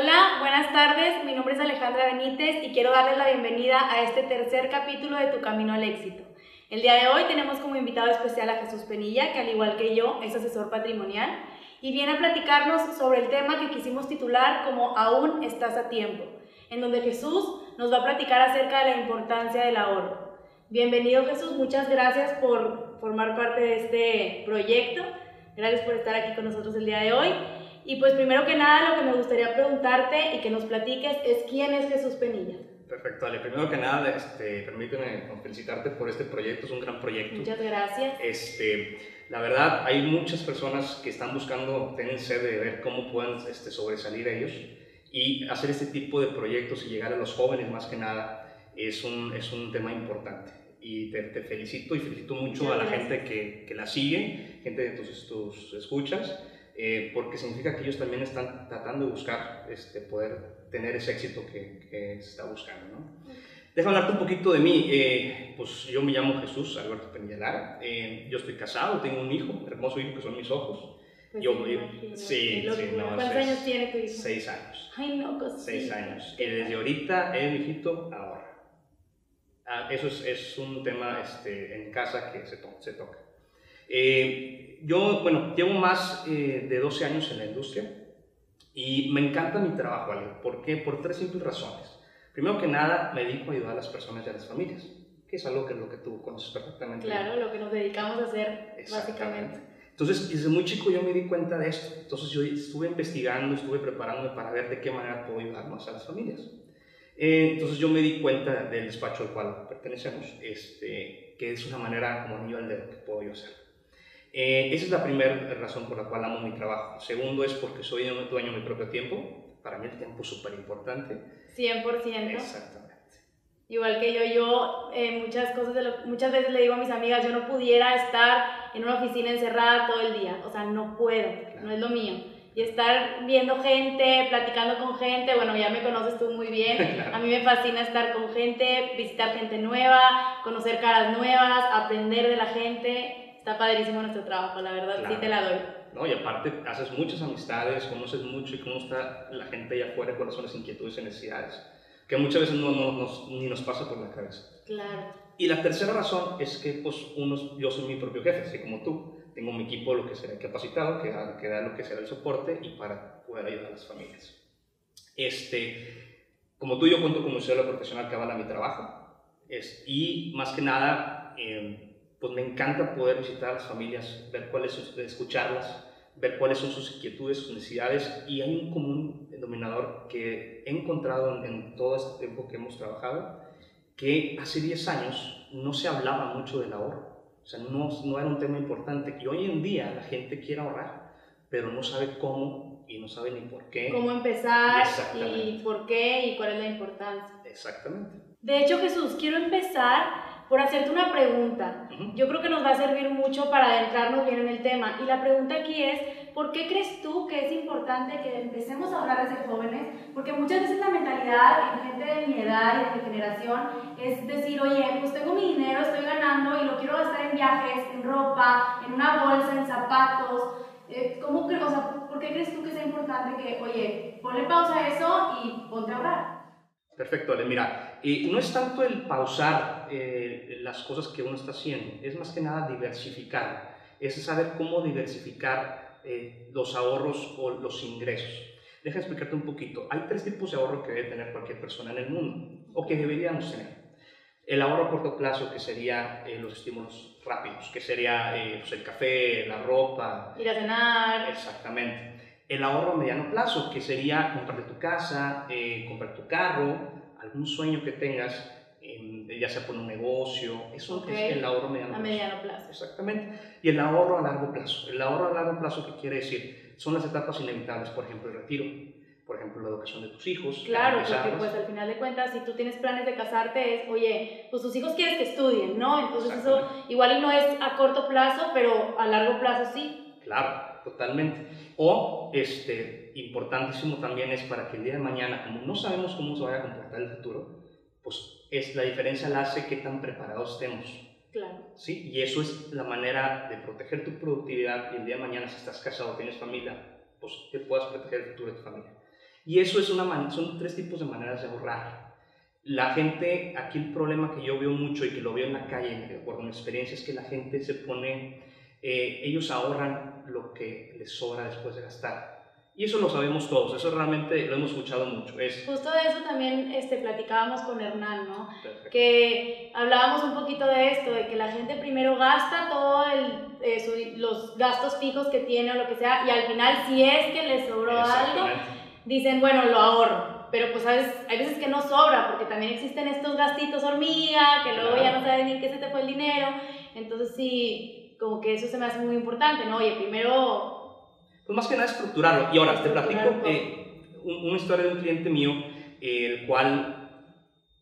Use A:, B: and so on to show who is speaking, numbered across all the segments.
A: Hola, buenas tardes. Mi nombre es Alejandra Benítez y quiero darles la bienvenida a este tercer capítulo de Tu Camino al Éxito. El día de hoy tenemos como invitado especial a Jesús Penilla, que al igual que yo es asesor patrimonial y viene a platicarnos sobre el tema que quisimos titular como Aún estás a tiempo, en donde Jesús nos va a platicar acerca de la importancia del ahorro. Bienvenido Jesús, muchas gracias por formar parte de este proyecto. Gracias por estar aquí con nosotros el día de hoy. Y pues primero que nada lo que me gustaría preguntarte y que nos platiques es quién es Jesús Penilla.
B: Perfecto, Ale. Primero que nada, este, permíteme felicitarte por este proyecto, es un gran proyecto.
A: Muchas gracias.
B: Este, la verdad, hay muchas personas que están buscando, tienen sed de ver cómo pueden este, sobresalir ellos y hacer este tipo de proyectos y llegar a los jóvenes más que nada es un, es un tema importante. Y te, te felicito y felicito mucho a la gente que, que, la sigue, gente de tus, tus escuchas, eh, porque significa que ellos también están tratando de buscar este, poder tener ese éxito que, que se está buscando. ¿no? Déjame hablarte un poquito de mí. Eh, pues yo me llamo Jesús Alberto Penillar. Eh, yo estoy casado, tengo un hijo, un hermoso hijo que son mis ojos.
A: Pues
B: yo,
A: sí,
B: sí, sí, no,
A: ¿Cuántos
B: es-
A: años tiene tu hijo?
B: Seis años.
A: Ay, no, cosita.
B: Seis años. Y desde ahorita, el viejito ahorra. Ah, eso es, es un tema este, en casa que se, to- se toca. Eh, yo, bueno, llevo más eh, de 12 años en la industria y me encanta mi trabajo, Ale. ¿Por qué? Por tres simples razones. Primero que nada, me dedico a ayudar a las personas y a las familias, que es algo que es lo que tú conoces perfectamente.
A: Claro, lo que nos dedicamos a hacer básicamente.
B: Entonces, desde muy chico yo me di cuenta de esto. Entonces, yo estuve investigando, estuve preparándome para ver de qué manera puedo ayudar más a las familias. Eh, entonces, yo me di cuenta del despacho al cual pertenecemos, este, que es una manera como anillo al dedo que puedo yo hacer. Eh, esa es la primera razón por la cual amo mi trabajo. Segundo es porque soy dueño de mi propio tiempo. Para mí el tiempo es súper importante.
A: 100%.
B: Exactamente.
A: Igual que yo, yo eh, muchas cosas, de lo- muchas veces le digo a mis amigas, yo no pudiera estar en una oficina encerrada todo el día, o sea, no puedo, no es lo mío. Y estar viendo gente, platicando con gente, bueno, ya me conoces tú muy bien,
B: Claro.
A: a mí me fascina estar con gente, visitar gente nueva, conocer caras nuevas, aprender de la gente, está padrísimo nuestro trabajo, la verdad, sí
B: Claro.
A: te la doy.
B: ¿no? Y aparte haces muchas amistades, conoces mucho y cómo está la gente allá afuera, cuáles son las inquietudes y necesidades, que muchas veces no, no- nos- ni nos pasa por la cabeza.
A: Claro,
B: Y la tercera razón es que pues, unos, yo soy mi propio jefe, así como tú. Tengo mi equipo, lo que será capacitado, que da, que da lo que será el soporte y para poder ayudar a las familias. Este, como tú, yo cuento con un cédula profesional que avala mi trabajo. Es, y más que nada, eh, pues me encanta poder visitar a las familias, ver cuáles son, escucharlas, ver cuáles son sus inquietudes, sus necesidades. Y hay un común denominador que he encontrado en, en todo este tiempo que hemos trabajado, que hace 10 años no se hablaba mucho del ahorro. O sea, no, no era un tema importante. Y hoy en día la gente quiere ahorrar, pero no sabe cómo y no sabe ni por qué.
A: cómo empezar y por qué y cuál es la importancia.
B: Exactamente.
A: De hecho, Jesús, quiero empezar por hacerte una pregunta. Yo creo que nos va a servir mucho para adentrarnos bien en el tema. Y la pregunta aquí es, ¿por qué crees tú que es importante que empecemos a hablar desde jóvenes? Porque muchas veces la mentalidad en gente de mi edad y de mi generación es decir, oye, pues tengo mi dinero, estoy ganando y lo quiero gastar en viajes, en ropa, en una bolsa, en zapatos. Eh, ¿Cómo crees, o sea, por qué crees tú que sea importante que, oye, ponle pausa a eso y ponte a ahorrar?
B: Perfecto, Ale. Mira, eh, no es tanto el pausar eh, las cosas que uno está haciendo, es más que nada diversificar. Es saber cómo diversificar eh, los ahorros o los ingresos. Deja explicarte un poquito. Hay tres tipos de ahorro que debe tener cualquier persona en el mundo, o que deberíamos tener. El ahorro a corto plazo, que sería eh, los estímulos rápidos, que sería eh, pues, el café, la ropa,
A: Ir a cenar,
B: Exactamente. El ahorro a mediano plazo, que sería comprar tu casa, eh, comprar tu carro, algún sueño que tengas, eh, ya sea por un negocio, eso
A: Ok.
B: es el ahorro a mediano
A: a
B: plazo.
A: mediano plazo.
B: Exactamente. Y el ahorro a largo plazo. El ahorro a largo plazo, ¿qué quiere decir? Son las etapas inevitables, por ejemplo, el retiro, por ejemplo, la educación de tus hijos.
A: Claro, porque pues al final de cuentas, si tú tienes planes de casarte, es, oye, pues tus hijos quieres que estudien, ¿no? Entonces eso igual y no es a corto plazo, pero a largo plazo sí.
B: Claro, totalmente. O, este, importantísimo también es para que el día de mañana, como no sabemos cómo se vaya a comportar el futuro, pues es la diferencia la hace qué tan preparados estemos.
A: Claro.
B: ¿sí? Y eso es la manera de proteger tu productividad y el día de mañana si estás casado o tienes familia, pues que puedas proteger el futuro de tu familia. Y eso es una son tres tipos de maneras de ahorrar. La gente, aquí el problema que yo veo mucho y que lo veo en la calle, de acuerdo a mi experiencia, es que la gente se pone, eh, ellos ahorran lo que les sobra después de gastar. Y eso lo sabemos todos, eso realmente lo hemos escuchado mucho. Es...
A: Justo de eso también este, platicábamos con Hernán, ¿no? Que hablábamos un poquito de esto, de que la gente primero gasta todos eh, los gastos fijos que tiene o lo que sea, y al final si es que le sobró algo, dicen, bueno, lo ahorro. Pero pues ¿sabes? hay veces que no sobra, porque también existen estos gastitos hormiga, que luego ya no sabes ni en qué se te fue el dinero. Entonces sí, como que eso se me hace muy importante, ¿no? Oye, primero
B: pues más que nada estructurarlo. Y ahora, te platico eh, una historia de un cliente mío, el cual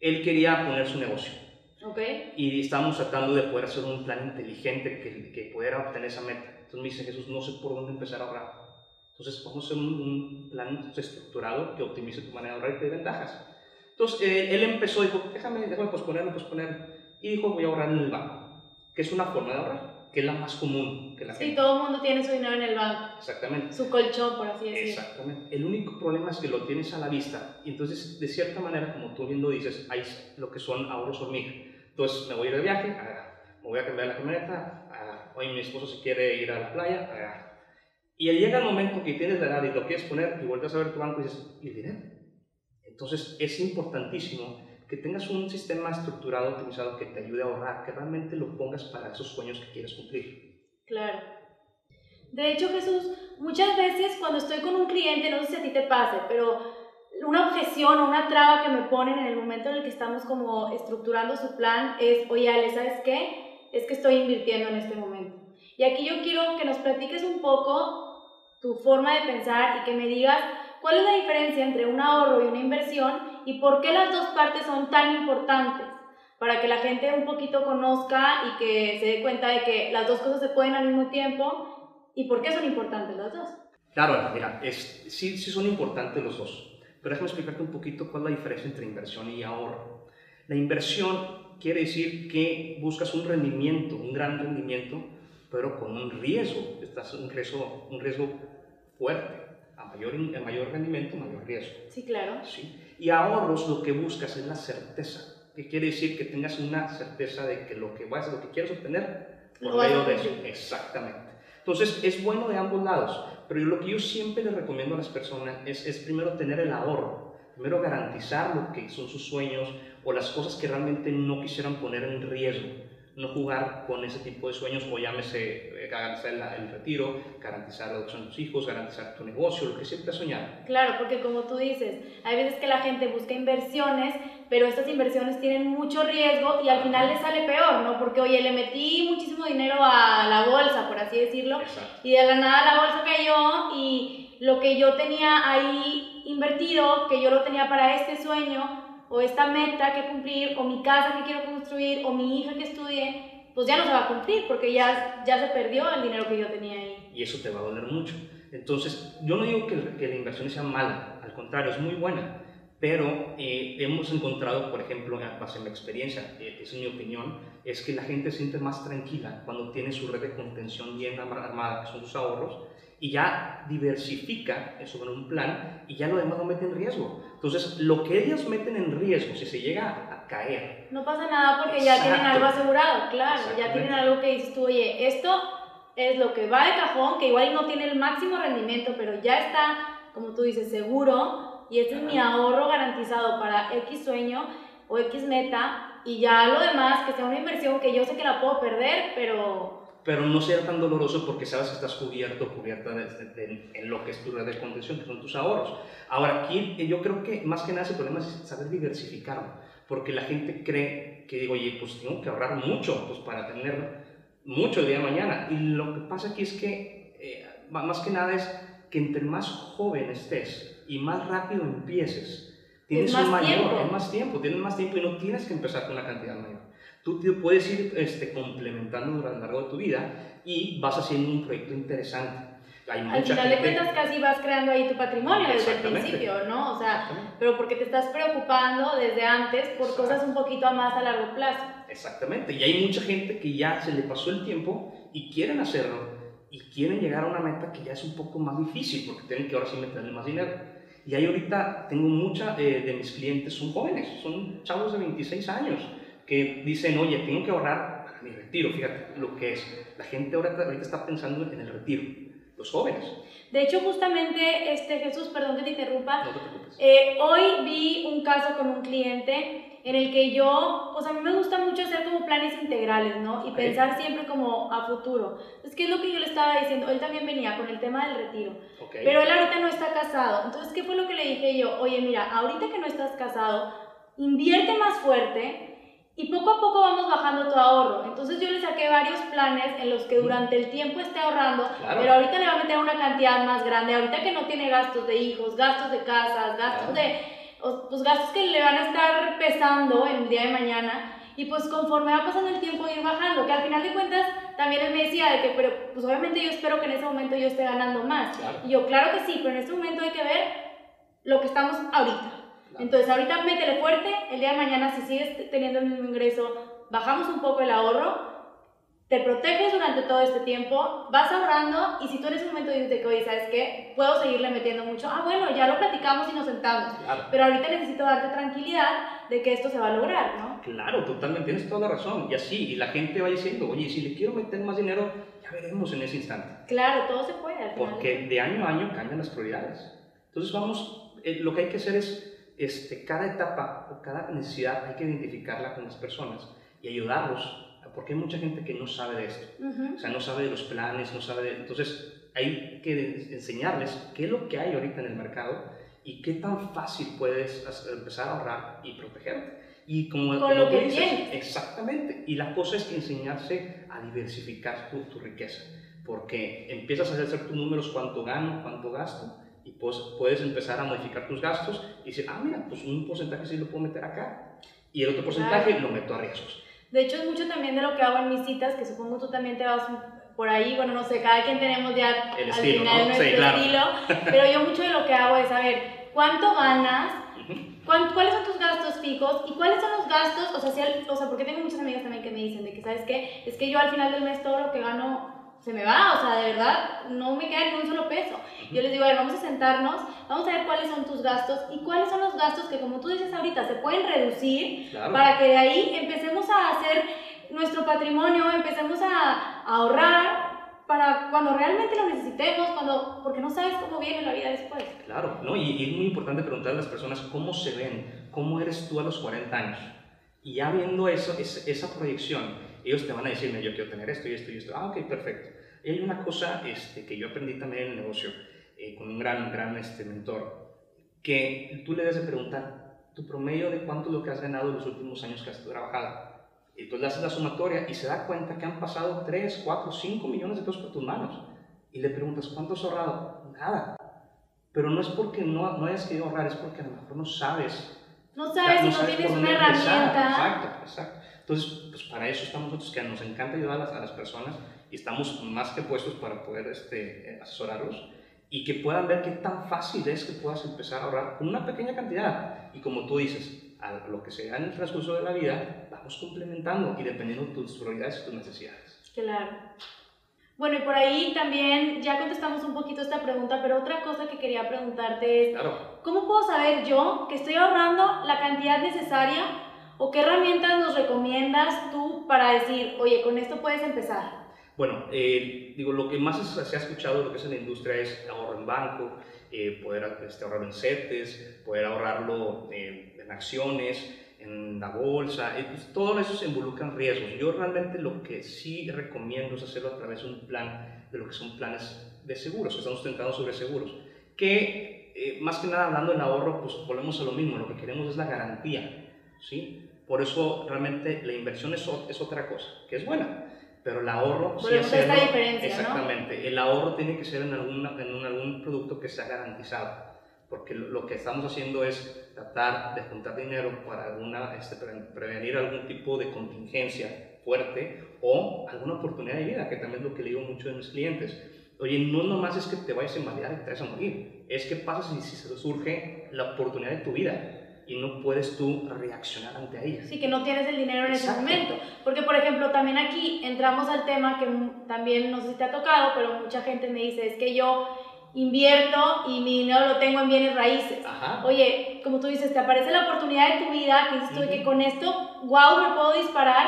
B: él quería poner su negocio.
A: Okay.
B: Y estábamos tratando de poder hacer un plan inteligente que, que pudiera obtener esa meta. Entonces me dice Jesús, no sé por dónde empezar a ahorrar. Entonces vamos a hacer un, plan estructurado que optimice tu manera de ahorrar y te dé ventajas. Entonces eh, él empezó, dijo, déjame, déjame posponerlo, posponerlo. Y dijo, voy a ahorrar en el banco, que es una forma de ahorrar que es la más común que la
A: sí, todo el mundo tiene su dinero en el banco.
B: Exactamente.
A: Su colchón, por así decirlo.
B: Exactamente. El único problema es que lo tienes a la vista. Y entonces, de cierta manera, como tú bien lo dices, hay lo que son ahorros hormiga. Entonces, me voy a ir de viaje, me voy a cambiar la camioneta, hoy mi esposo se quiere ir a la playa, y llega el momento que tienes la edad y lo quieres poner y vuelves a ver tu banco y dices, ¿y el dinero? Entonces, es importantísimo que tengas un sistema estructurado, optimizado que te ayude a ahorrar, que realmente lo pongas para esos sueños que quieres cumplir.
A: Claro. De hecho, Jesús, muchas veces cuando estoy con un cliente, no sé si a ti te pase, pero una objeción o una traba que me ponen en el momento en el que estamos como estructurando su plan es, oye Ale, ¿sabes qué? Es que estoy invirtiendo en este momento. Y aquí yo quiero que nos platiques un poco tu forma de pensar y que me digas cuál es la diferencia entre un ahorro y una inversión y por qué las dos partes son tan importantes para que la gente un poquito conozca y que se dé cuenta de que las dos cosas se pueden al mismo tiempo y por qué son importantes las dos.
B: Claro, mira, es, sí, sí son importantes los dos, pero déjame explicarte un poquito cuál es la diferencia entre inversión y ahorro. La inversión quiere decir que buscas un rendimiento, un gran rendimiento, pero con un riesgo, estás un riesgo, un riesgo fuerte. A mayor, a mayor rendimiento, mayor riesgo.
A: Sí, claro.
B: Sí. Y ahorros lo que buscas es la certeza. ¿Qué quiere decir? Que tengas una certeza de que lo que vas, lo que quieres obtener, por medio de eso. Exactamente. Entonces, es bueno de ambos lados. Pero lo que yo siempre le recomiendo a las personas es, es primero tener el ahorro. Primero garantizar lo que son sus sueños o las cosas que realmente no quisieran poner en riesgo no jugar con ese tipo de sueños o llámese eh, garantizar el, retiro, garantizar la adopción de tus hijos, garantizar tu negocio, lo que siempre has soñado.
A: Claro, porque como tú dices, hay veces que la gente busca inversiones, pero estas inversiones tienen mucho riesgo y al final le sale peor, ¿no? Porque, oye, le metí muchísimo dinero a la bolsa, por así decirlo, y de la nada la bolsa cayó y lo que yo tenía ahí invertido, que yo lo tenía para este sueño, o esta meta que cumplir, o mi casa que quiero construir, o mi hija que estudie, pues ya no se va a cumplir porque ya, ya se perdió el dinero que yo tenía ahí.
B: Y eso te va a doler mucho. Entonces, yo no digo que, que la inversión sea mala, al contrario, es muy buena, pero eh, hemos encontrado, por ejemplo, en mi experiencia, eh, es mi opinión, es que la gente se siente más tranquila cuando tiene su red de contención bien armada, que son sus ahorros, y ya diversifica eso en un plan y ya lo demás no mete en riesgo. Entonces, lo que ellos meten en riesgo, si se llega a caer.
A: No pasa nada porque ya tienen algo asegurado, claro, ya tienen algo que dices tú, oye, esto es lo que va de cajón, que igual no tiene el máximo rendimiento, pero ya está, como tú dices, seguro y este es mi ahorro garantizado para X sueño o X meta y ya lo demás, que sea una inversión que yo sé que la puedo perder, pero
B: pero no sea tan doloroso porque sabes que estás cubierto, cubierta en lo que es tu red de contención, que son tus ahorros. Ahora, aquí yo creo que más que nada ese problema es saber diversificarlo, porque la gente cree que digo, oye, pues tengo que ahorrar mucho pues, para tener mucho el día de mañana. Y lo que pasa aquí es que, eh, más que nada es que entre más joven estés y más rápido empieces, tienes un mayor, más tiempo, tienes más tiempo y no tienes que empezar con una cantidad mayor tú puedes ir este, complementando durante lo largo de tu vida y vas haciendo un proyecto interesante.
A: Hay Al final de cuentas casi vas creando ahí tu patrimonio desde el principio, ¿no? O sea, pero porque te estás preocupando desde antes por cosas un poquito más a largo plazo.
B: Exactamente, y hay mucha gente que ya se le pasó el tiempo y quieren hacerlo y quieren llegar a una meta que ya es un poco más difícil porque tienen que ahora sí meterle más dinero. Y ahí ahorita tengo mucha eh, de mis clientes, son jóvenes, son chavos de 26 años, que dicen, oye, tengo que ahorrar para mi retiro. Fíjate lo que es. La gente ahorita, ahorita está pensando en el retiro, los jóvenes.
A: De hecho, justamente, este, Jesús, perdón que te interrumpa,
B: No te preocupes.
A: eh, hoy vi un caso con un cliente en el que yo, pues a mí me gusta mucho hacer como planes integrales, ¿no? Y pensar siempre como a futuro. Es que es lo que yo le estaba diciendo, él también venía con el tema del retiro.
B: Ok.
A: Pero él ahorita no está casado. Entonces, ¿qué fue lo que le dije yo? Oye, mira, ahorita que no estás casado, invierte más fuerte y poco a poco vamos bajando tu ahorro. Entonces yo le saqué varios planes en los que durante el tiempo esté ahorrando,
B: Claro.
A: pero ahorita le va a meter una cantidad más grande. Ahorita que no tiene gastos de hijos, gastos de casas, gastos
B: Claro.
A: de... o- Pues gastos que le van a estar pesando en el día de mañana. Y pues conforme va pasando el tiempo ir bajando, que al final de cuentas también él me decía de que, pero pues obviamente yo espero que en ese momento yo esté ganando más.
B: Claro.
A: Y yo, claro que sí, pero en este momento hay que ver lo que estamos ahorita.
B: Claro.
A: Entonces, ahorita métele fuerte, el día de mañana si sigues teniendo el mismo ingreso, bajamos un poco el ahorro, te proteges durante todo este tiempo, vas ahorrando y si tú en ese momento dices que, oye, ¿sabes qué? Puedo seguirle metiendo mucho, ah, bueno, ya lo platicamos y nos sentamos.
B: Claro.
A: Pero ahorita necesito darte tranquilidad de que esto se va a lograr, ¿no?
B: Claro, totalmente, tienes toda la razón. Y así, y la gente va diciendo, oye, si le quiero meter más dinero, ya veremos en ese instante.
A: Claro, todo se puede al final.
B: Porque de año a año cambian las prioridades. Entonces vamos, eh, lo que hay que hacer es, este, cada etapa o cada necesidad hay que identificarla con las personas y ayudarlos, porque hay mucha gente que no sabe de esto. O sea, no sabe de los planes, no sabe de... Entonces, hay que enseñarles qué es lo que hay ahorita en el mercado y qué tan fácil puedes empezar a ahorrar y protegerte. Y como,
A: Con
B: como
A: lo que
B: dices,
A: tienes.
B: exactamente. Y la cosa es que enseñarse a diversificar tu, tu riqueza, porque empiezas a hacer tus números, cuánto gano, cuánto gasto, y pues puedes empezar a modificar tus gastos y decir, ah, mira, pues un porcentaje sí lo puedo meter acá, y el otro porcentaje
A: Claro.
B: lo meto a riesgos.
A: De hecho, es mucho también de lo que hago en mis citas, que supongo tú también te vas por ahí, bueno, no sé, cada quien tenemos ya
B: El
A: al
B: estilo,
A: final
B: ¿no? Sí,
A: nuestro
B: claro.
A: estilo, pero yo mucho de lo que hago es saber cuánto ganas, cuáles son tus gastos fijos y cuáles son los gastos, o sea, si o sea, porque tengo muchas amigas también que me dicen de que, ¿sabes qué? Es que yo al final del mes todo lo que gano se me va, o sea, de verdad, no me queda ni un solo peso. Yo les digo, a ver, vamos a sentarnos, vamos a ver cuáles son tus gastos y cuáles son los gastos que, como tú dices ahorita, se pueden reducir
B: Claro.
A: para que de ahí empecemos a hacer nuestro patrimonio, empecemos a, a ahorrar para cuando realmente lo necesitemos, cuando, porque no sabes cómo viene la vida después.
B: Claro, ¿no? Y, y es muy importante preguntarle a las personas cómo se ven, cómo eres tú a los 40 años. Y ya viendo eso, es- esa proyección, ellos te van a decir, "Mira, yo quiero tener esto y esto y esto. Ah, ok, perfecto. Y hay una cosa este, que yo aprendí también en el negocio eh, con un gran, gran este, mentor, que tú le debes de preguntar tu promedio de cuánto es lo que has ganado en los últimos años que has trabajado. Y entonces le haces la sumatoria y se da cuenta que han pasado 3, 4, 5 millones de pesos por tus manos. Y le preguntas, ¿cuánto has ahorrado? Nada. Pero no es porque no, no hayas querido ahorrar, es porque a lo mejor no sabes.
A: No sabes no
B: sabes
A: tienes una herramienta.
B: Exacto, exacto. Entonces, pues para eso estamos nosotros, que nos encanta ayudar a las, a las personas y estamos más que puestos para poder este, asesorarlos y que puedan ver qué tan fácil es que puedas empezar a ahorrar con una pequeña cantidad. Y como tú dices, a lo que se da en el transcurso de la vida, vamos complementando y dependiendo de tus prioridades y tus necesidades.
A: Claro. Bueno, y por ahí también ya contestamos un poquito esta pregunta, pero otra cosa que quería preguntarte es,
B: Claro.
A: ¿cómo puedo saber yo que estoy ahorrando la cantidad necesaria o qué herramientas nos recomiendas tú para decir, oye, con esto puedes empezar?
B: Bueno, eh, digo, lo que más se ha escuchado lo que es en la industria es ahorro en banco, eh, poder este, en CETES, poder ahorrarlo eh, en acciones, en la bolsa, eh, pues, todo eso se involucran riesgos. Yo realmente lo que sí recomiendo es hacerlo a través de un plan, de lo que son planes de seguros, que estamos sustentados sobre seguros, que eh, más que nada hablando del ahorro, pues volvemos a lo mismo, lo que queremos es la garantía, ¿sí? Por eso realmente la inversión es, es otra cosa, que es buena, pero el ahorro sí
A: a esta
B: hacerlo-
A: diferencia, ¿no?
B: Exactamente, el ahorro tiene que ser en, alguna, en un- algún producto que sea garantizado, porque lo, lo que estamos haciendo es tratar de juntar dinero para alguna, este, pre- prevenir algún tipo de contingencia fuerte o alguna oportunidad de vida, que también es lo que le digo mucho a mis clientes. Oye, no nomás es que te vayas a invalidar y te vayas a morir, es que pasa si, si surge la oportunidad de tu vida y no puedes tú reaccionar ante ella.
A: Sí, que no tienes el dinero en ese
B: Exacto.
A: momento. Porque, por ejemplo, también aquí entramos al tema que también no sé si te ha tocado, pero mucha gente me dice, es que yo invierto y mi dinero lo tengo en bienes raíces. Oye, como tú dices, te aparece la oportunidad de tu vida, que dices que con esto, wow, me puedo disparar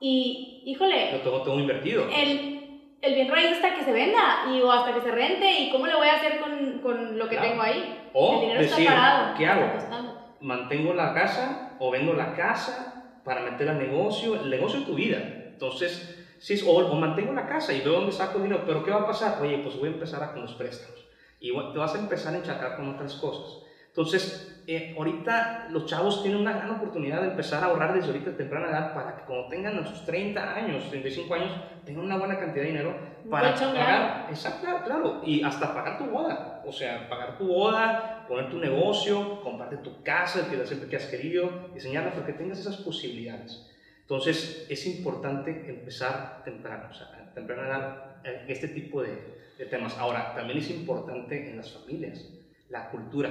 A: y, híjole.
B: Lo tengo, tengo invertido.
A: El, el bien raíz hasta que se venda y, o hasta que se rente y cómo le voy a hacer con, con lo que tengo ahí.
B: O el dinero está parado. ¿Qué hago? Mantengo la casa o vendo la casa para meter al negocio, el negocio de tu vida. Entonces, Sí, o, o, mantengo la casa y veo dónde saco dinero, pero ¿qué va a pasar? Oye, pues voy a empezar a con los préstamos y te vas a empezar a enchacar con otras cosas. Entonces, eh, ahorita los chavos tienen una gran oportunidad de empezar a ahorrar desde ahorita temprana edad para que cuando tengan sus 30 años, 35 años, tengan una buena cantidad de dinero para pagar, exacto, claro, y hasta pagar tu boda, o sea, pagar tu boda, poner tu negocio, comprarte tu casa, el que siempre que has querido, diseñarla para que tengas esas posibilidades. Entonces, es importante empezar temprano, o sea, temprano edad, este tipo de, de, temas. Ahora, también es importante en las familias, la cultura.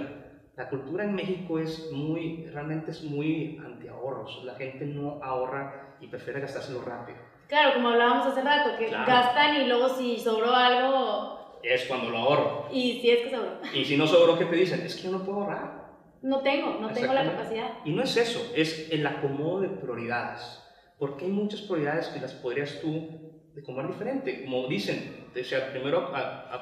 B: La cultura en México es muy, realmente es muy anti-ahorros. La gente no ahorra y prefiere gastárselo rápido.
A: Claro, como hablábamos hace rato, que gastan y luego si sobró algo...
B: Es cuando lo ahorro.
A: Y si es que sobró.
B: Y si no sobró, ¿qué te dicen? Es que yo no puedo ahorrar.
A: No tengo, no tengo la capacidad.
B: Y no es eso, es el acomodo de prioridades porque hay muchas prioridades que las podrías tú de comer diferente. Como dicen, o sea, primero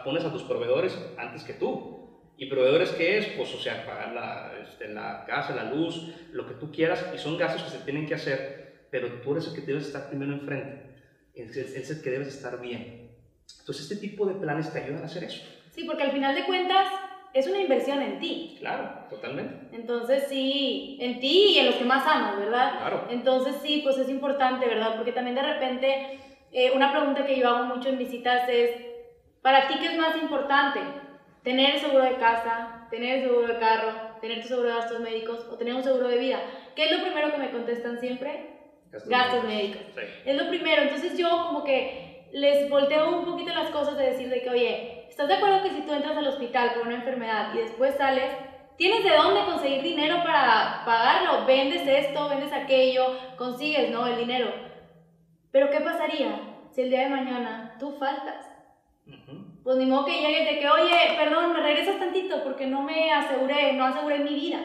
B: pones a tus proveedores antes que tú. ¿Y proveedores qué es? Pues, o sea, pagar la, este, la casa, la luz, lo que tú quieras, y son gastos que se tienen que hacer, pero tú eres el que debes estar primero enfrente. Es, es el que debes estar bien. Entonces, este tipo de planes te ayudan a hacer eso.
A: Sí, porque al final de cuentas, es una inversión en ti.
B: Claro, totalmente.
A: Entonces sí, en ti y en los que más amas, ¿verdad?
B: Claro.
A: Entonces sí, pues es importante, ¿verdad? Porque también de repente eh, una pregunta que yo hago mucho en visitas es, ¿para ti qué es más importante? ¿Tener el seguro de casa, tener el seguro de carro, tener tu seguro de gastos médicos o tener un seguro de vida? ¿Qué es lo primero que me contestan siempre? Gastos, médicos. Es lo primero. Entonces yo como que les volteo un poquito las cosas de decir de que, oye, ¿Estás de acuerdo que si tú entras al hospital por una enfermedad y después sales, tienes de dónde conseguir dinero para pagarlo? Vendes esto, vendes aquello, consigues, ¿no? El dinero. Pero ¿qué pasaría si el día de mañana tú faltas? Pues ni modo que llegues de que, oye, perdón, me regresas tantito porque no me aseguré, no aseguré mi vida.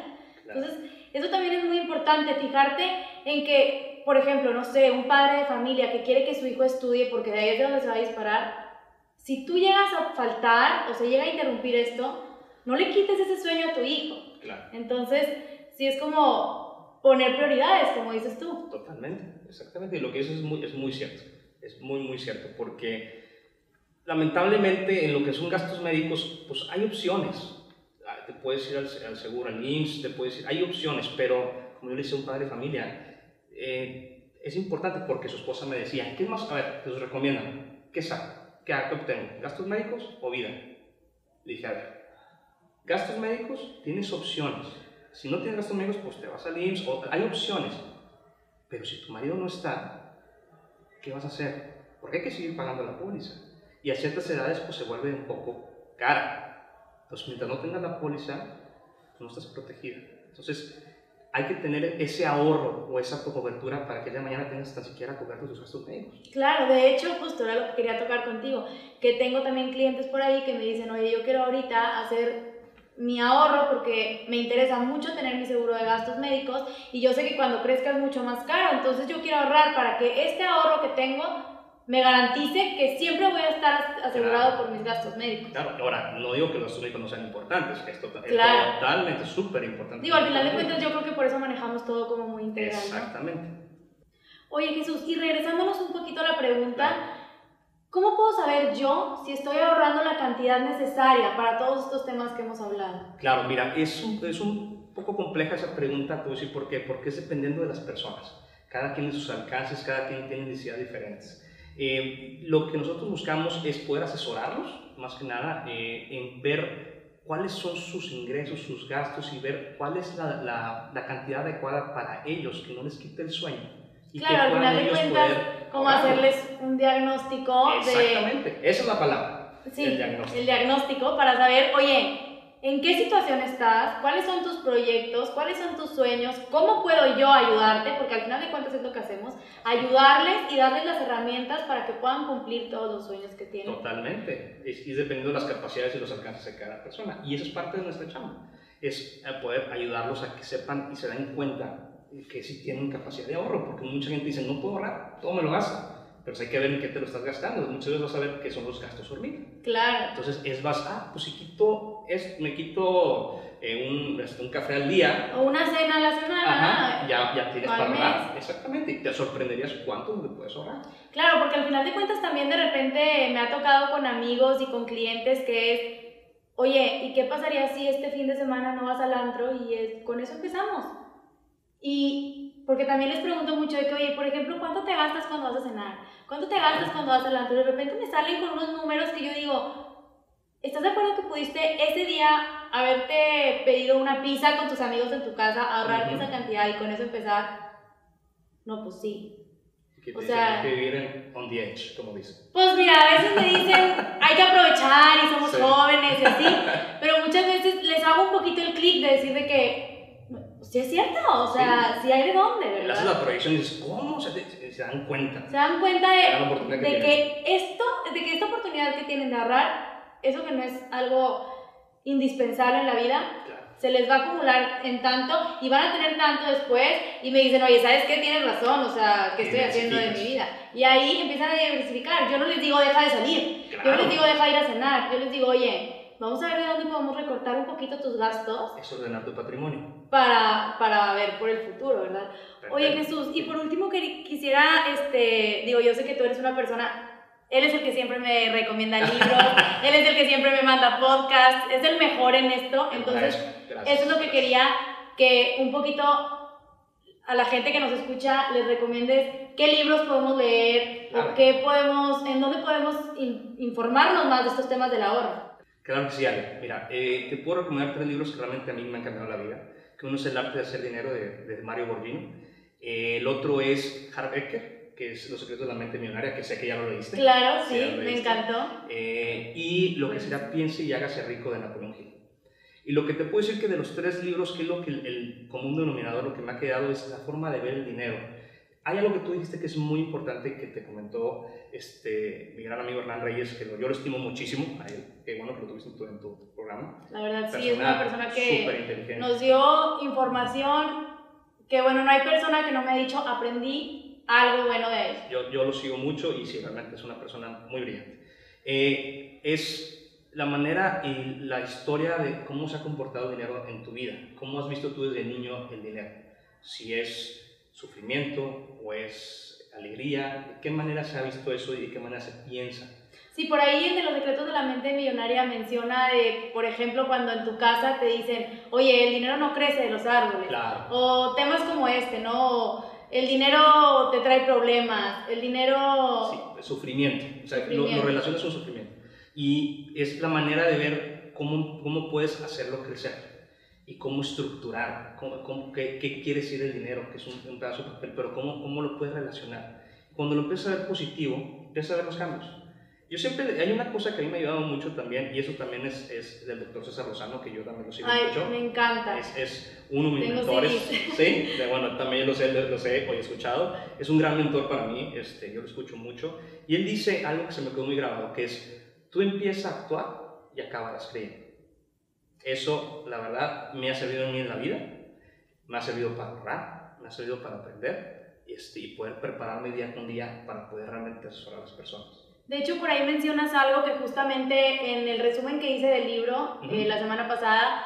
A: Entonces, eso también es muy importante, fijarte en que, por ejemplo, no sé, un padre de familia que quiere que su hijo estudie porque de ahí es de donde se va a disparar, si tú llegas a faltar o se llega a interrumpir esto, no le quites ese sueño a tu hijo.
B: Claro.
A: Entonces, sí es como poner prioridades, como dices tú.
B: Totalmente, exactamente. Y lo que dices es muy, es muy cierto. Es muy, muy cierto. Porque lamentablemente en lo que son gastos médicos, pues hay opciones. Ah, te puedes ir al, seguro, al IMSS, te puedes ir, hay opciones, pero como yo le decía a un padre de familia, eh, es importante porque su esposa me decía, ¿qué más? A ver, te los recomiendan, ¿qué sabe? ¿qué, obtengo? ¿Gastos médicos o vida? dije, a ver, gastos médicos tienes opciones. Si no tienes gastos médicos, pues te vas al IMSS, hay opciones. Pero si tu marido no está, ¿qué vas a hacer? Porque hay que seguir pagando la póliza. Y a ciertas edades, pues se vuelve un poco cara. Entonces, mientras no tengas la póliza, pues, no estás protegida. Entonces, hay que tener ese ahorro o esa cobertura para que el día de mañana tengas tan siquiera cubiertos tus gastos médicos.
A: Claro, de hecho, justo era lo que quería tocar contigo, que tengo también clientes por ahí que me dicen, oye, yo quiero ahorita hacer mi ahorro porque me interesa mucho tener mi seguro de gastos médicos y yo sé que cuando crezca es mucho más caro, entonces yo quiero ahorrar para que este ahorro que tengo me garantice que siempre voy a estar asegurado por mis gastos médicos.
B: Claro, ahora, no digo que los gastos médicos no sean importantes, esto es totalmente súper importante.
A: Digo, al final de cuentas yo creo que por eso manejamos todo como muy integral.
B: Exactamente.
A: Oye Jesús, y regresándonos un poquito a la pregunta, ¿cómo puedo saber yo si estoy ahorrando la cantidad necesaria para todos estos temas que hemos hablado?
B: Claro, mira, es un, es un poco compleja esa pregunta, te voy a decir por qué, porque es dependiendo de las personas. Cada quien tiene sus alcances, cada quien tiene necesidades diferentes. Eh, lo que nosotros buscamos es poder asesorarlos, más que nada, eh, en ver cuáles son sus ingresos, sus gastos y ver cuál es la, la, cantidad adecuada para ellos, que no les quite el sueño.
A: Y claro, al final de cuentas, como hacerles un diagnóstico
B: Exactamente, esa es la palabra.
A: Sí, el diagnóstico. el diagnóstico para saber, oye, en qué situación estás, cuáles son tus proyectos, cuáles son tus sueños, cómo puedo yo ayudarte, porque al final de cuentas es lo que hacemos, ayudarles y darles las herramientas para que puedan cumplir todos los sueños que tienen.
B: Totalmente. Y, y dependiendo de las capacidades y los alcances de cada persona. Y eso es parte de nuestra chamba. Es eh, poder ayudarlos a que sepan y se den cuenta que sí tienen capacidad de ahorro, porque mucha gente dice, no puedo ahorrar, todo me lo gasta pero hay que ver en qué te lo estás gastando. Muchas veces vas a ver qué son los gastos hormiga.
A: Claro.
B: Entonces es vas, ah, pues si quito, es, me quito eh, un, este, un, café al día.
A: O una cena a la semana.
B: Ajá, ya, ya tienes para ahorrar. Exactamente, y te sorprenderías cuánto le puedes ahorrar.
A: Claro, porque al final de cuentas también de repente me ha tocado con amigos y con clientes que es, oye, ¿y qué pasaría si este fin de semana no vas al antro? Y es, con eso empezamos. Y porque también les pregunto mucho de que, oye, por ejemplo, ¿cuánto te gastas cuando vas a cenar? ¿Cuánto te gastas cuando vas al antro? De repente me salen con unos números que yo digo, ¿estás de acuerdo que pudiste ese día haberte pedido una pizza con tus amigos en tu casa, ahorrarte esa cantidad y con eso empezar? No, pues sí.
B: o sea, que vivir on the edge, como dicen.
A: Pues mira, a veces me dicen, hay que aprovechar y somos jóvenes y así, pero muchas veces les hago un poquito el clic de decir de que sí es cierto, o sea, sí, hay de dónde, ¿verdad?
B: haces la proyección y dices, ¿cómo? Se, se, dan cuenta.
A: Se dan cuenta de, de que, esto, de que esta oportunidad que tienen de ahorrar, eso que no es algo indispensable en la vida, se les va a acumular en tanto y van a tener tanto después y me dicen, oye, ¿sabes qué? Tienes razón, o sea, ¿qué estoy haciendo de mi vida? Y ahí empiezan a diversificar. Yo no les digo, deja de salir. Yo no les digo, deja de ir a cenar. Yo les digo, oye, vamos a ver de dónde podemos recortar un poquito tus gastos.
B: Es ordenar tu patrimonio.
A: Para, para ver por el futuro, ¿verdad? Oye Jesús, y por último quisiera, este, digo, yo sé que tú eres una persona él es el que siempre me recomienda libros, él es el que siempre me manda podcasts, es el mejor en esto. Entonces, eso es lo que quería que un poquito a la gente que nos escucha les recomiendes qué libros podemos leer o qué podemos, en dónde podemos informarnos más de estos temas del ahorro.
B: Claro que sí, Ale. Mira, eh, te puedo recomendar tres libros que realmente a mí me han cambiado la vida. Que uno es El arte de hacer dinero de, de Mario Borbino. Eh, el otro es Hart Ecker, que es Los secretos de la mente millonaria, que sé que ya lo leíste.
A: Claro, sí, me encantó.
B: Eh, y lo que será Piense y hágase rico de Napoleón Hill. Y lo que te puedo decir que de los tres libros, que es lo que el, el común denominador, lo que me ha quedado es la forma de ver el dinero hay algo que tú dijiste que es muy importante que te comentó este, mi gran amigo Hernán Reyes, que yo lo estimo muchísimo a él, que bueno que lo tuviste tú en tu programa.
A: La verdad, sí, es una persona que nos dio información que, bueno, no hay persona que no me ha dicho aprendí algo bueno de él.
B: Yo, yo lo sigo mucho y sí, realmente es una persona muy brillante. Eh, es la manera y la historia de cómo se ha comportado el dinero en tu vida, cómo has visto tú desde niño el dinero. Si es sufrimiento o es alegría? ¿De qué manera se ha visto eso y de qué manera se piensa?
A: Sí, por ahí en los secretos de la mente millonaria menciona de, por ejemplo, cuando en tu casa te dicen, oye, el dinero no crece de los árboles.
B: Claro.
A: O temas como este, ¿no? El dinero te trae problemas, el dinero...
B: Sí, sufrimiento. O sea, Lo, lo relacionas con sufrimiento. Y es la manera de ver cómo, cómo puedes hacerlo crecer y cómo estructurar, cómo, qué, qué, quiere decir el dinero, que es un, un, pedazo de papel, pero cómo, cómo lo puedes relacionar. Cuando lo empiezas a ver positivo, empiezas a ver los cambios. Yo siempre, hay una cosa que a mí me ha ayudado mucho también, y eso también es, es del doctor César Lozano, que yo también lo sigo
A: Ay,
B: mucho.
A: me encanta.
B: Es, es uno de mis mentores. Sí, de, bueno, también lo sé, lo, sé, hoy he escuchado. Es un gran mentor para mí, este, yo lo escucho mucho. Y él dice algo que se me quedó muy grabado, que es, tú empiezas a actuar y acabarás creyendo. Eso, la verdad, me ha servido a mí en la vida, me ha servido para ahorrar, me ha servido para aprender y, este, y poder prepararme día con día para poder realmente asesorar a las personas.
A: De hecho, por ahí mencionas algo que justamente en el resumen que hice del libro eh, la semana pasada,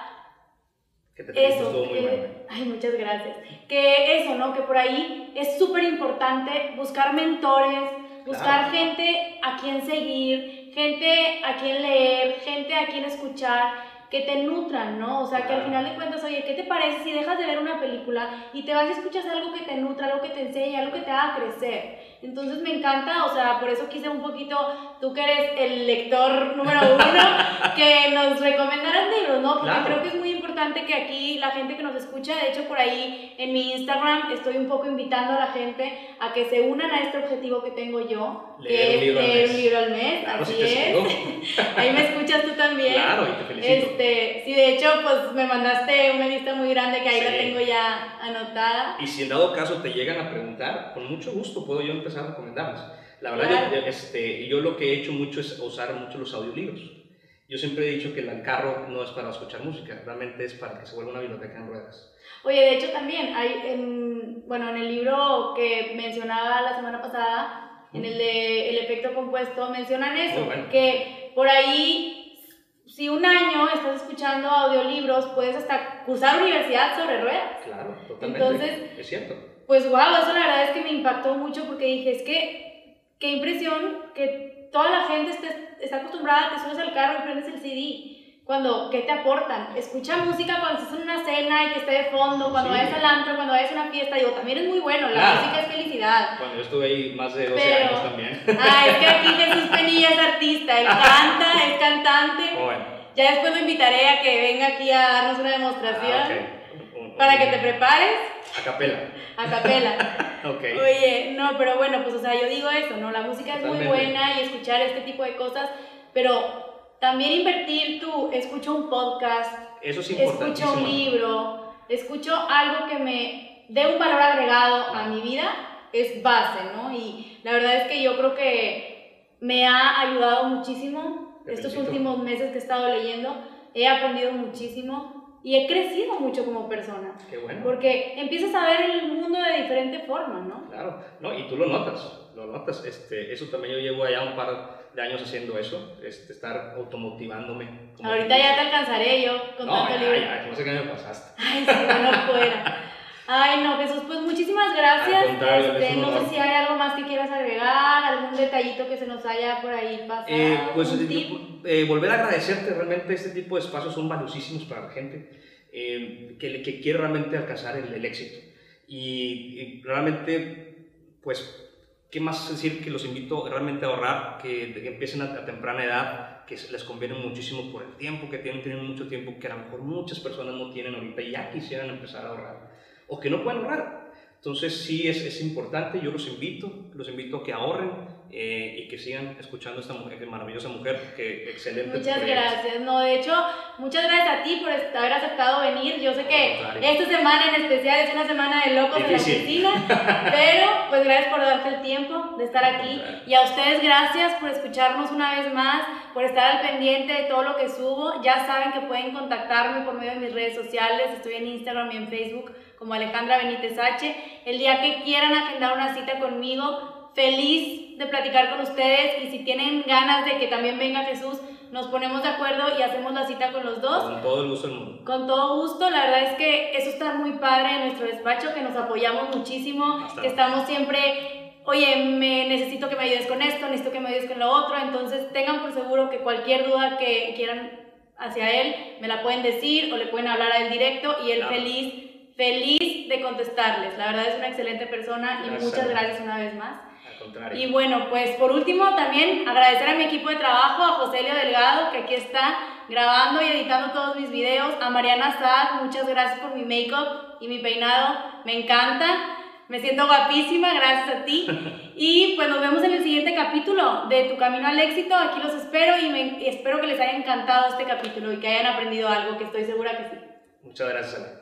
B: que te eso, muy bueno.
A: ay, muchas gracias. Que eso, ¿no? Que por ahí es súper importante buscar mentores, buscar gente a quien seguir, gente a quien leer, gente a quien escuchar que te nutran, ¿no? O sea, que al final de cuentas, oye, ¿qué te parece si dejas de ver una película y te vas y escuchas algo que te nutra, algo que te enseña, algo que te haga crecer? Entonces me encanta, o sea, por eso quise un poquito, tú que eres el lector número uno, que nos recomendaras libros, ¿no? Porque creo que es muy importante importante que aquí la gente que nos escucha, de hecho por ahí en mi Instagram estoy un poco invitando a la gente a que se unan a este objetivo que tengo yo,
B: Leer
A: que es leer un libro al mes,
B: Claro,
A: así
B: sí te
A: es. ahí me escuchas tú también.
B: Claro, y te felicito.
A: Este, sí, de hecho, pues me mandaste una lista muy grande que ahí la
B: Sí.
A: tengo ya anotada.
B: Y si en dado caso te llegan a preguntar, con mucho gusto puedo yo empezar a recomendarles. La verdad,
A: Claro.
B: yo, este, yo lo que he hecho mucho es usar mucho los audiolibros. Yo siempre he dicho que el carro no es para escuchar música, realmente es para que se vuelva una biblioteca en ruedas.
A: Oye, de hecho también hay, en, bueno, en el libro que mencionaba la semana pasada, en el de El efecto compuesto, mencionan eso,
B: bueno.
A: que por ahí, si un año estás escuchando audiolibros, puedes hasta cursar universidad sobre ruedas.
B: Claro, totalmente.
A: Entonces-
B: es cierto.
A: Pues wow, eso la verdad es que me impactó mucho porque dije, es que, qué impresión que toda la gente esté, está acostumbrada, te subes al carro y prendes el CD. Cuando, ¿qué te aportan? Escucha música cuando estás en una cena y que esté de fondo, cuando
B: Sí.
A: vayas al antro, cuando vayas a una fiesta, digo, también es muy bueno, la
B: Claro.
A: música es felicidad.
B: Cuando yo estuve ahí más de 12
A: Pero-
B: años también.
A: Ah, es que aquí Jesús Penilla es artista, él canta, es cantante.
B: bueno.
A: Ya después lo invitaré a que venga aquí a darnos una demostración
B: Ah, ok.
A: Para que te prepares
B: A capela.
A: a capela.
B: Ok.
A: Oye, no, pero bueno, pues o sea, yo digo eso, ¿no? La música es muy buena y escuchar este tipo de cosas, pero también invertir tú, escucho un podcast,
B: Eso es
A: escucho un libro, escucho algo que me dé un valor agregado a mi vida, es base, ¿no? Y la verdad es que yo creo que me ha ayudado muchísimo estos últimos meses que he estado leyendo, he aprendido muchísimo y he crecido mucho como persona.
B: Qué bueno.
A: Porque empiezas a ver el mundo de diferente forma, ¿no?
B: Claro, no, y tú lo notas, lo notas. Este, eso también yo llevo allá un par de años haciendo eso, este, estar automotivándome.
A: Ahorita ya te alcanzaré yo con
B: No,
A: tanto
B: ya,
A: libro.
B: ya, no sé qué me pasaste.
A: Ay, si no, no fuera. Ay, no, Jesús, pues muchísimas gracias. Este, no sé si hay algo más que quieras agregar, algún detallito que se nos haya por ahí pasado.
B: Eh, pues yo, eh, volver a agradecerte, realmente este tipo de espacios son valiosísimos para la gente eh, que, que quiere realmente alcanzar el, el éxito. Y, y realmente, pues, ¿qué más decir que los invito realmente a ahorrar, que, que empiecen a, a temprana edad, que les conviene muchísimo por el tiempo que tienen, tienen mucho tiempo que a lo mejor muchas personas no tienen ahorita y ya quisieran empezar a ahorrar, o que no pueden ahorrar. Entonces sí es, es importante, yo los invito, los invito a que ahorren eh, y que sigan escuchando a esta mujer, maravillosa mujer, que excelente.
A: Muchas
B: proyecto.
A: gracias. No, de hecho, muchas gracias a ti por haber aceptado venir. Yo sé que esta semana en especial es una semana de locos
B: Difícil.
A: en la oficina, pero pues gracias por darte el tiempo de estar aquí. Y a ustedes gracias por escucharnos una vez más, por estar al pendiente de todo lo que subo. Ya saben que pueden contactarme por medio de mis redes sociales. Estoy en Instagram y en Facebook como Alejandra Benítez H. El día que quieran agendar una cita conmigo, feliz de platicar con ustedes y si tienen ganas de que también venga Jesús, nos ponemos de acuerdo y hacemos la cita con los dos.
B: Con todo el gusto del mundo.
A: Con todo gusto, la verdad es que eso está muy padre en nuestro despacho, que nos apoyamos muchísimo, que estamos siempre, oye, me necesito que me ayudes con esto, necesito que me ayudes con lo otro, entonces tengan por seguro que cualquier duda que quieran hacia él, me la pueden decir o le pueden hablar a él directo y él
B: Claro.
A: feliz, feliz de contestarles. La verdad es una excelente persona y
B: Gracias.
A: muchas gracias una vez más.
B: Al contrario.
A: Y bueno, pues por último también agradecer a mi equipo de trabajo, a José Elio Delgado, que aquí está grabando y editando todos mis videos, a Mariana Saad, muchas gracias por mi make-up y mi peinado, me encanta, me siento guapísima, gracias a ti. Y pues nos vemos en el siguiente capítulo de Tu Camino al Éxito, aquí los espero y, me- y espero que les haya encantado este capítulo y que hayan aprendido algo, que estoy segura que sí.
B: Muchas gracias.